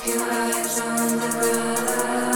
Keep your eyes on the ground.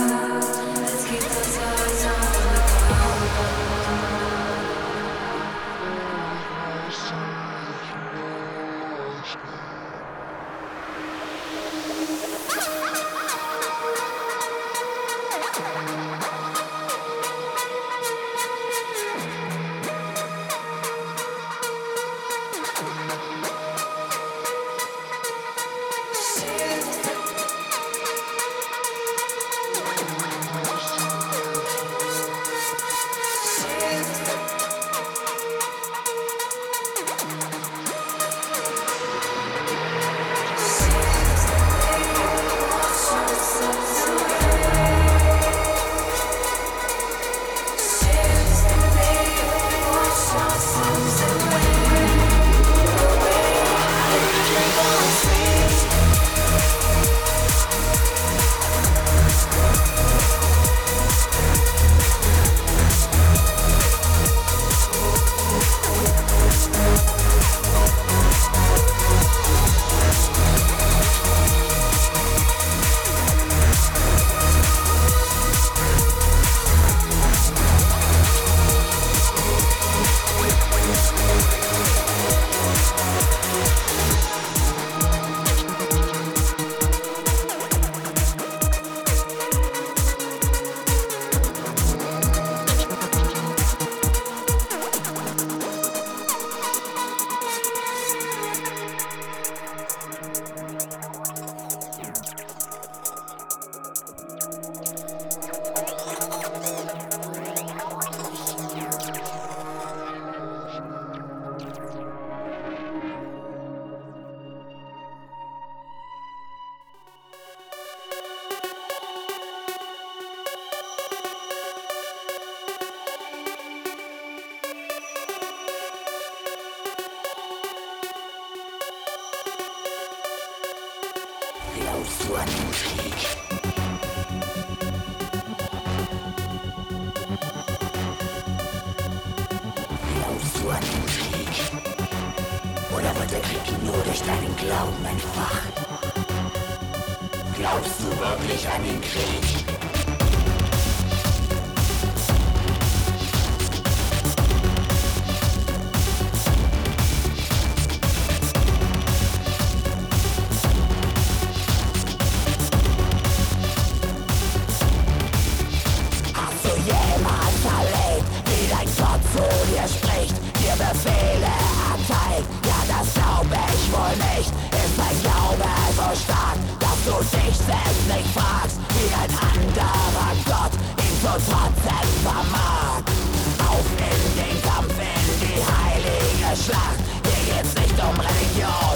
Schlacht. Hier geht's nicht um Religion,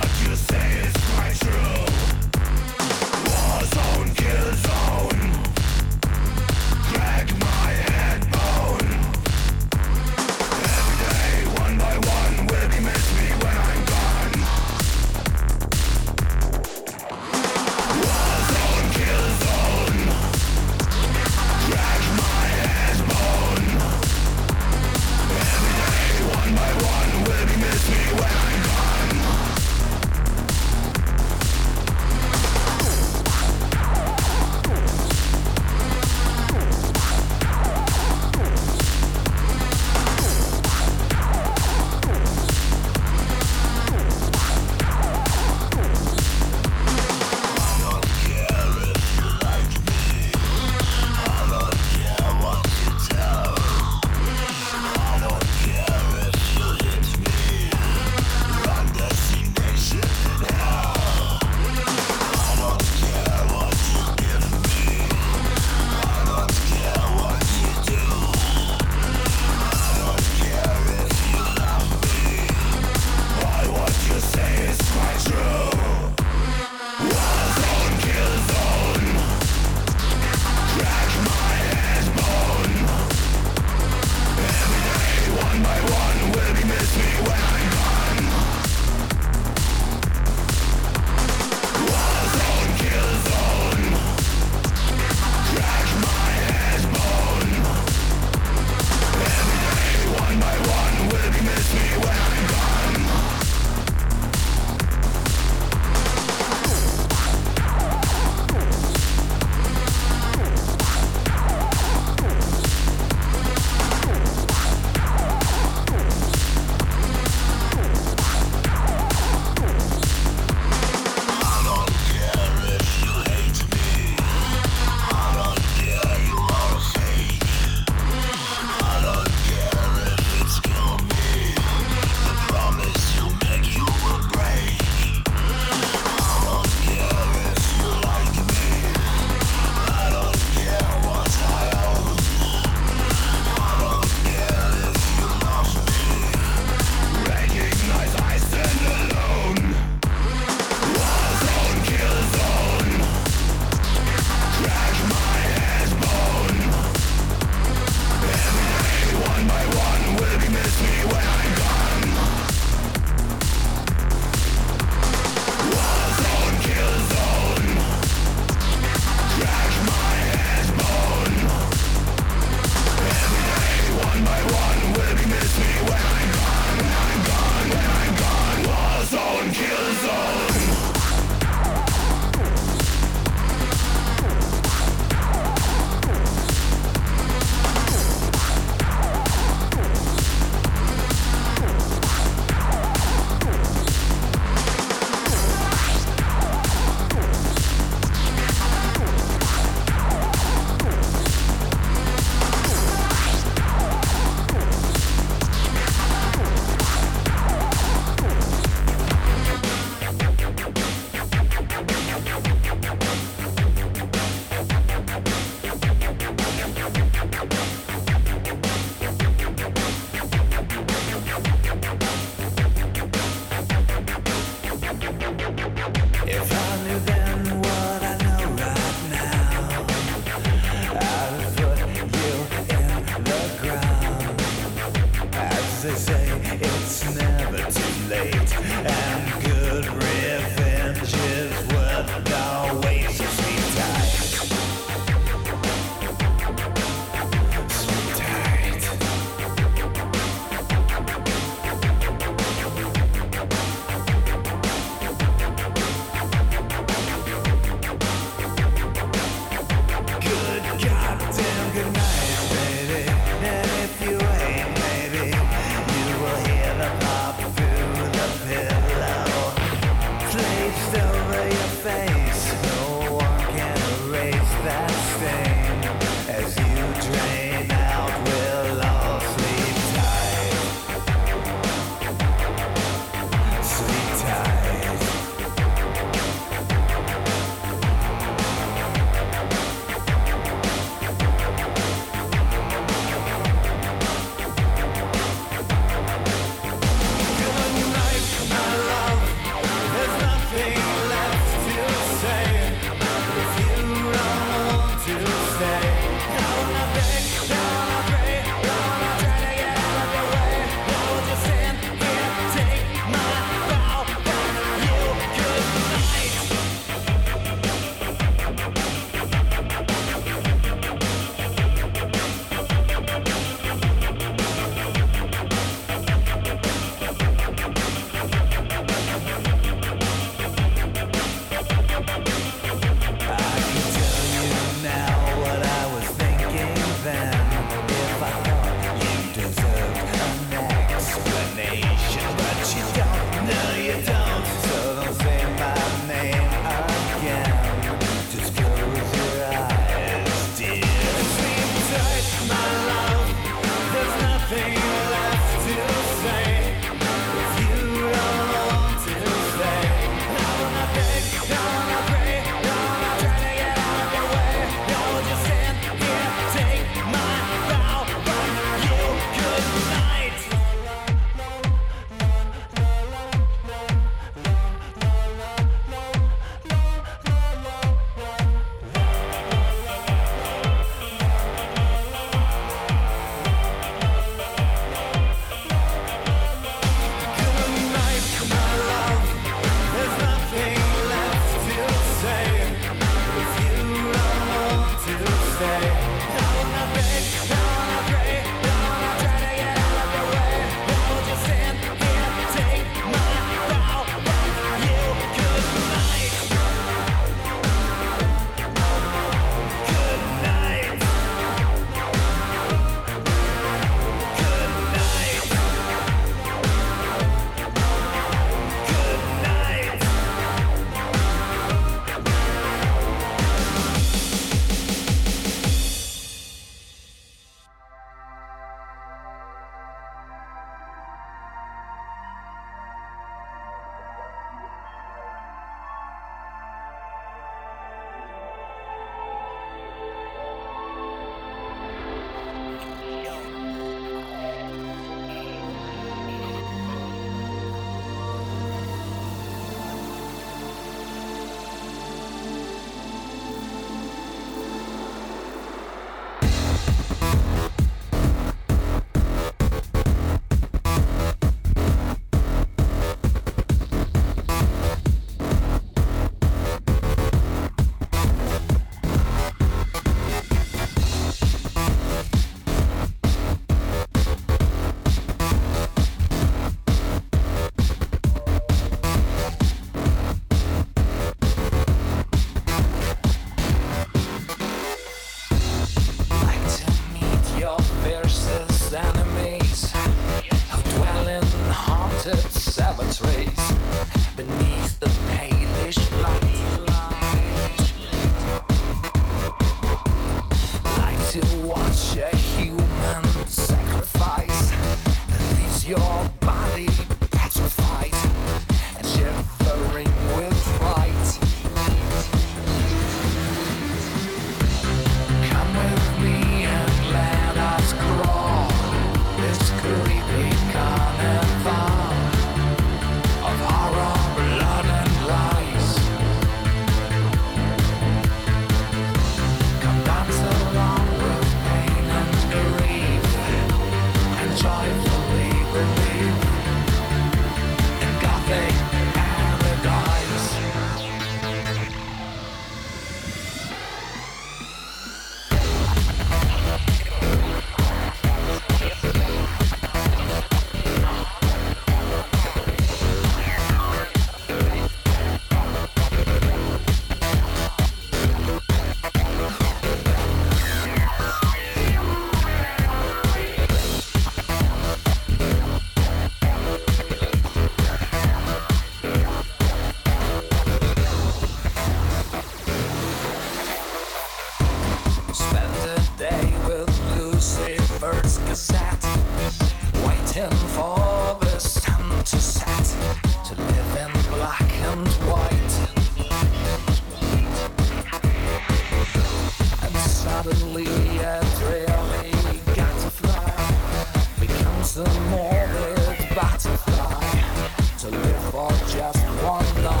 one night.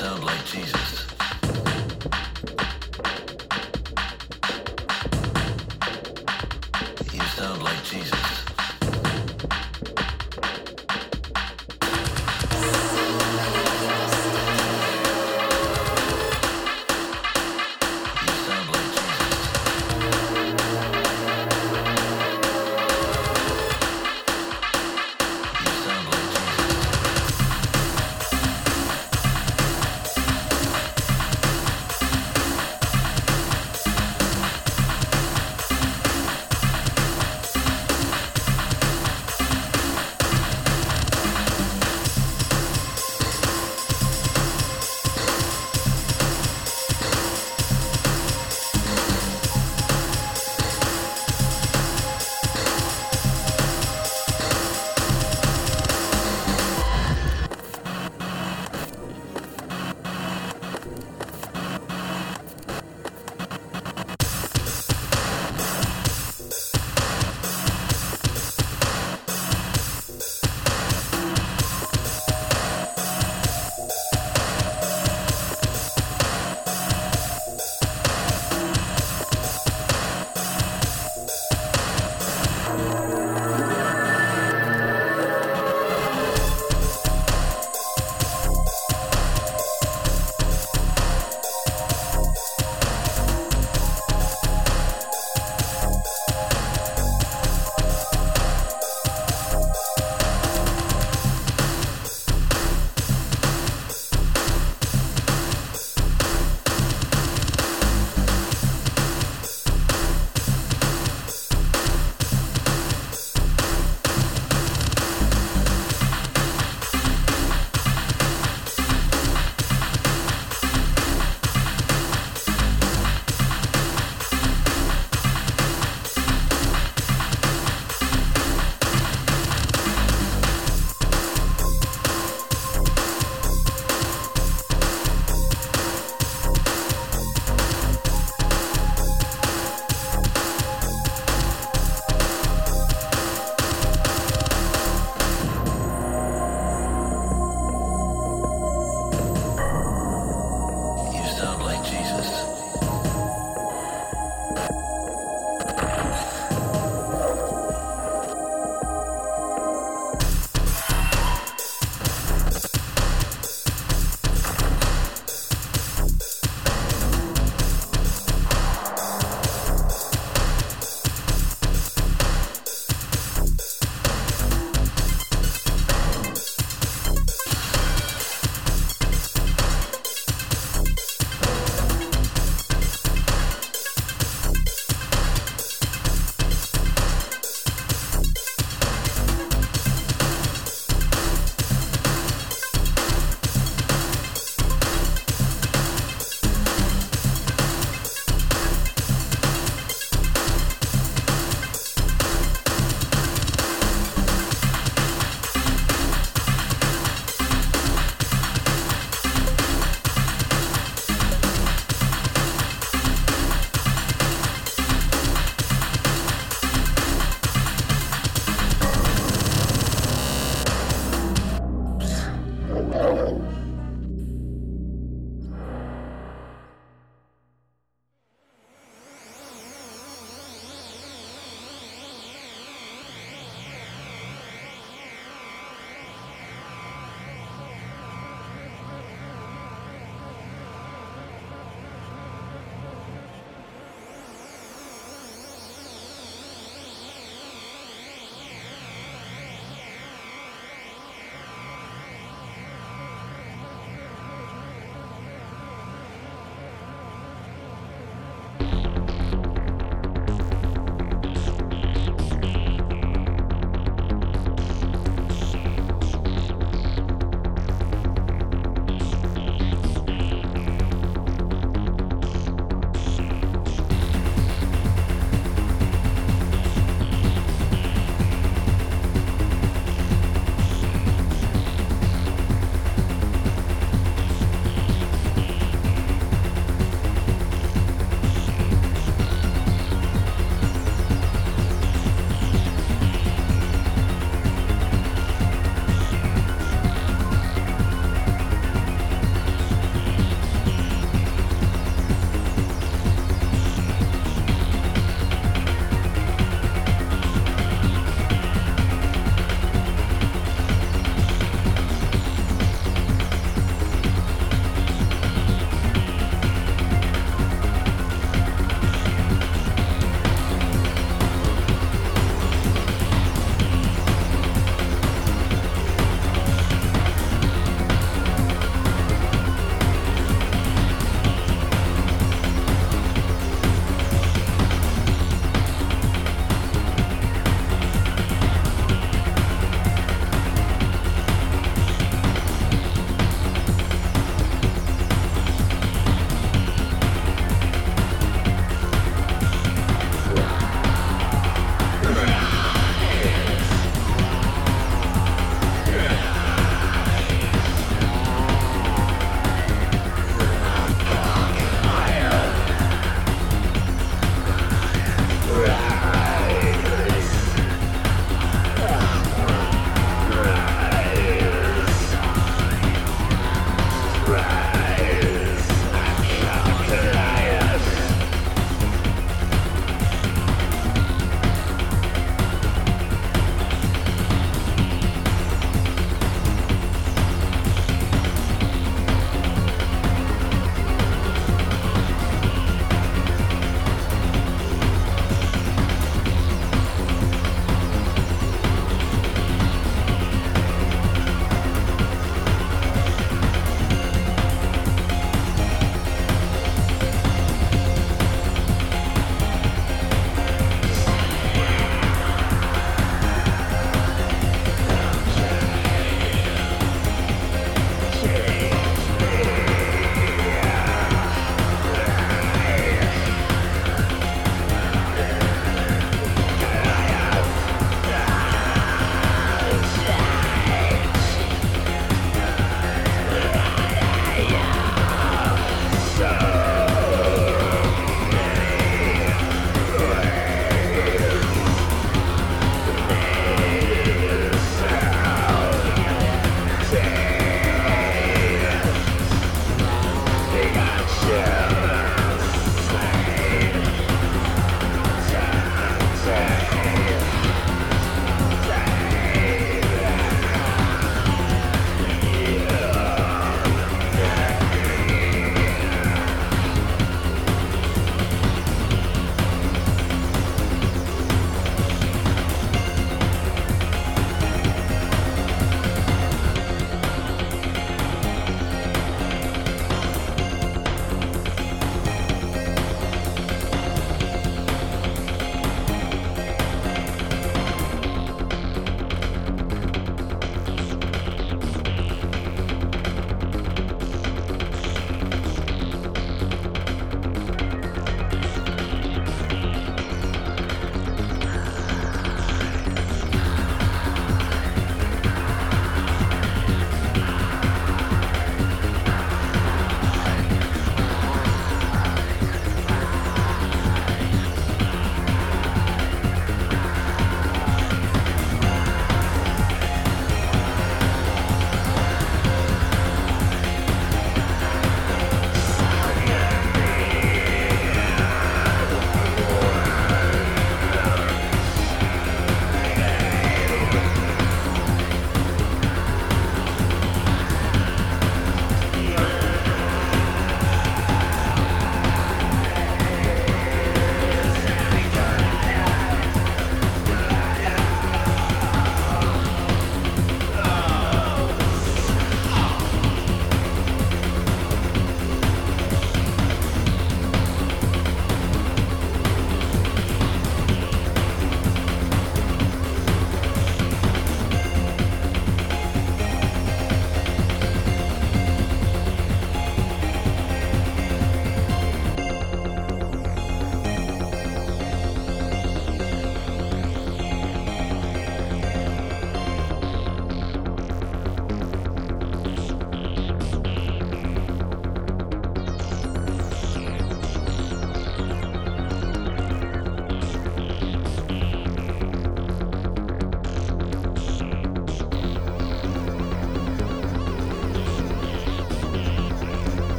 sound like Jesus.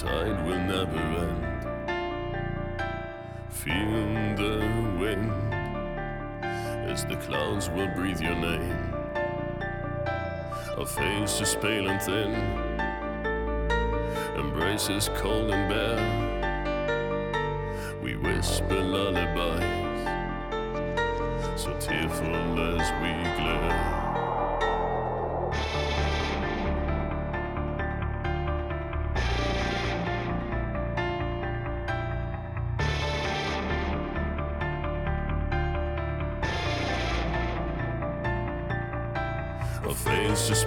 tide will never end. Feel the wind as the clouds will breathe your name. A face is pale and thin, embrace is cold and bare. We whisper lullabies, so tearful as we glare.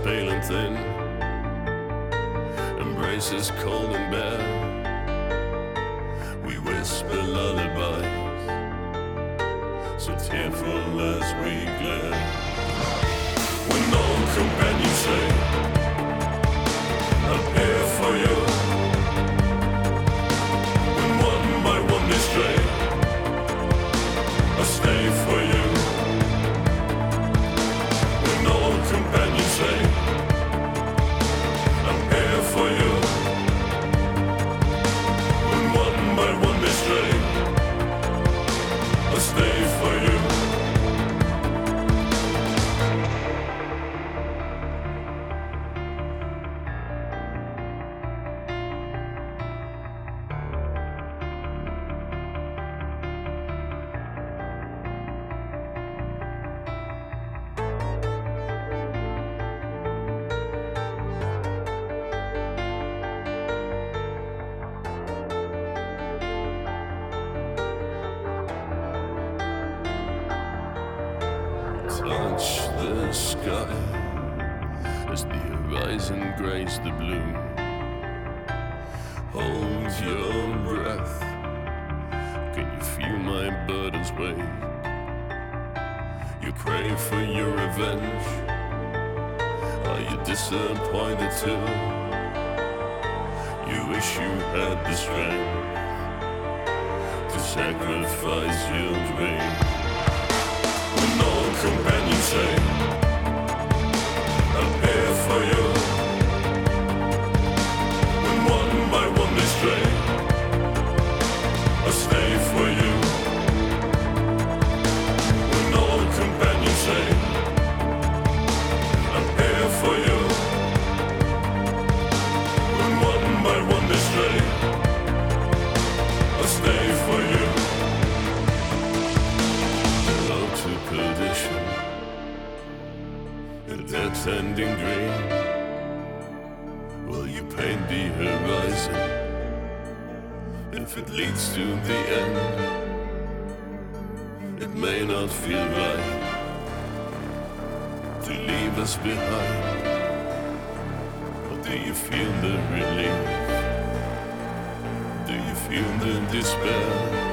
pale and thin, embraces cold and bare. to the end. It may not feel right to leave us behind, but do you feel the relief? Do you feel the despair?